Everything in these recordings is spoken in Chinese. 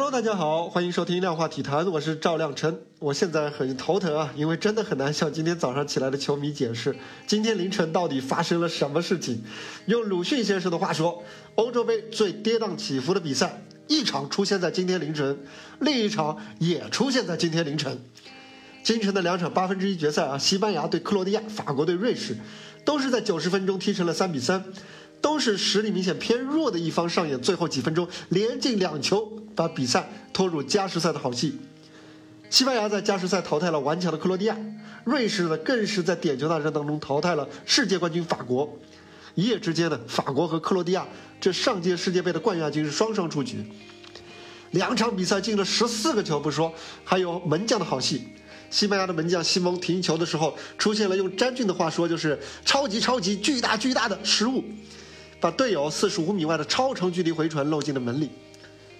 Hello，大家好，欢迎收听量化体坛，我是赵亮晨。我现在很头疼啊，因为真的很难向今天早上起来的球迷解释，今天凌晨到底发生了什么事情。用鲁迅先生的话说，欧洲杯最跌宕起伏的比赛，一场出现在今天凌晨，另一场也出现在今天凌晨。今晨的两场八分之一决赛啊，西班牙对克罗地亚，法国对瑞士，都是在九十分钟踢成了三比三。都是实力明显偏弱的一方上演最后几分钟连进两球，把比赛拖入加时赛的好戏。西班牙在加时赛淘汰了顽强的克罗地亚，瑞士呢更是在点球大战当中淘汰了世界冠军法国。一夜之间呢，法国和克罗地亚这上届世界杯的冠亚军是双双出局。两场比赛进了十四个球不说，还有门将的好戏。西班牙的门将西蒙停球的时候出现了用詹俊的话说就是超级超级巨大巨大的失误。把队友四十五米外的超长距离回传漏进了门里，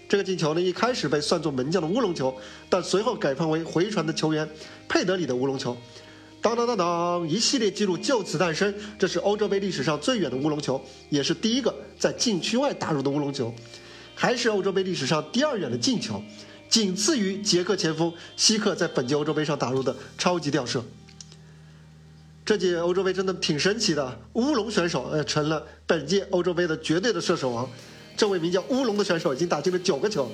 这个进球呢一开始被算作门将的乌龙球，但随后改判为回传的球员佩德里的乌龙球。当当当当，一系列记录就此诞生，这是欧洲杯历史上最远的乌龙球，也是第一个在禁区外打入的乌龙球，还是欧洲杯历史上第二远的进球，仅次于捷克前锋希克在本届欧洲杯上打入的超级吊射。这届欧洲杯真的挺神奇的，乌龙选手呃成了本届欧洲杯的绝对的射手王。这位名叫乌龙的选手已经打进了九个球。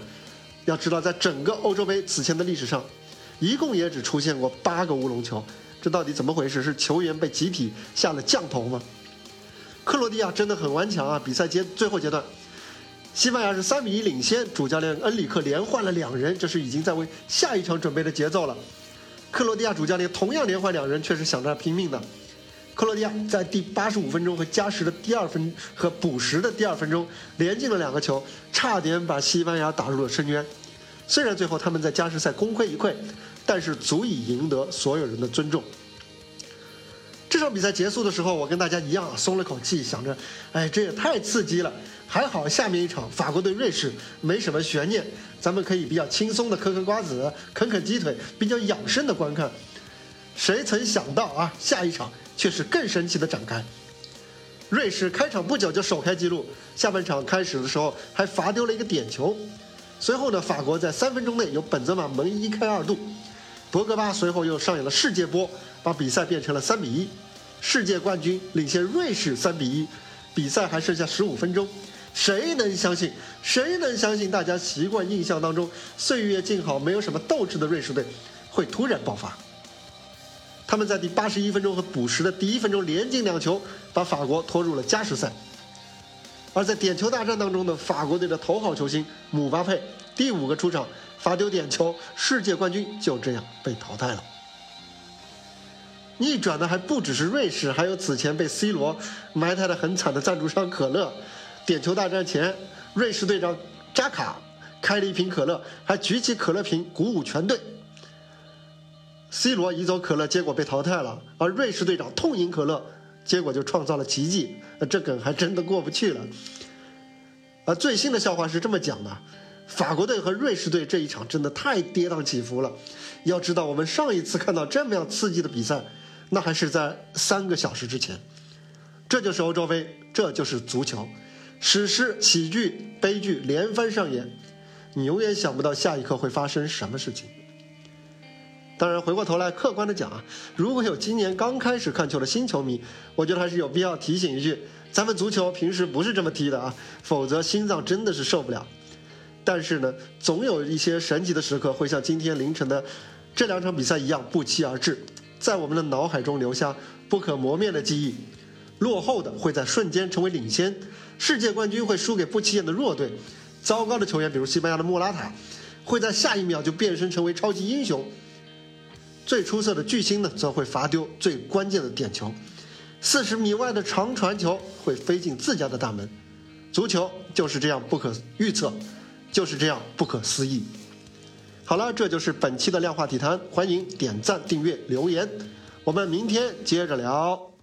要知道，在整个欧洲杯此前的历史上，一共也只出现过八个乌龙球。这到底怎么回事？是球员被集体下了降头吗？克罗地亚真的很顽强啊！比赛阶最后阶段，西班牙是三比一领先，主教练恩里克连换了两人，这是已经在为下一场准备的节奏了。克罗地亚主教练同样连换两人，却是想着拼命的。克罗地亚在第八十五分钟和加时的第二分和补时的第二分钟连进了两个球，差点把西班牙打入了深渊。虽然最后他们在加时赛功亏一篑，但是足以赢得所有人的尊重。这场比赛结束的时候，我跟大家一样松了口气，想着，哎，这也太刺激了。还好下面一场法国对瑞士没什么悬念，咱们可以比较轻松的嗑嗑瓜子、啃啃鸡腿，比较养生的观看。谁曾想到啊，下一场却是更神奇的展开。瑞士开场不久就首开纪录，下半场开始的时候还罚丢了一个点球。随后呢，法国在三分钟内由本泽马门一开二度，博格巴随后又上演了世界波，把比赛变成了三比一。世界冠军领先瑞士三比一，比赛还剩下十五分钟，谁能相信？谁能相信？大家习惯印象当中岁月静好、没有什么斗志的瑞士队会突然爆发？他们在第八十一分钟和补时的第一分钟连进两球，把法国拖入了加时赛。而在点球大战当中的，法国队的头号球星姆巴佩第五个出场罚丢点球，世界冠军就这样被淘汰了。逆转的还不只是瑞士，还有此前被 C 罗埋汰的很惨的赞助商可乐。点球大战前，瑞士队长扎卡开了一瓶可乐，还举起可乐瓶鼓舞全队。C 罗移走可乐，结果被淘汰了，而瑞士队长痛饮可乐，结果就创造了奇迹。这梗还真的过不去了。而最新的笑话是这么讲的：法国队和瑞士队这一场真的太跌宕起伏了。要知道，我们上一次看到这么样刺激的比赛。那还是在三个小时之前，这就是欧洲杯，这就是足球，史诗、喜剧、悲剧连番上演，你永远想不到下一刻会发生什么事情。当然，回过头来客观的讲啊，如果有今年刚开始看球的新球迷，我觉得还是有必要提醒一句：咱们足球平时不是这么踢的啊，否则心脏真的是受不了。但是呢，总有一些神奇的时刻会像今天凌晨的这两场比赛一样不期而至。在我们的脑海中留下不可磨灭的记忆，落后的会在瞬间成为领先，世界冠军会输给不起眼的弱队，糟糕的球员，比如西班牙的莫拉塔，会在下一秒就变身成为超级英雄，最出色的巨星呢，则会罚丢最关键的点球，四十米外的长传球会飞进自家的大门，足球就是这样不可预测，就是这样不可思议。好了，这就是本期的量化体坛，欢迎点赞、订阅、留言，我们明天接着聊。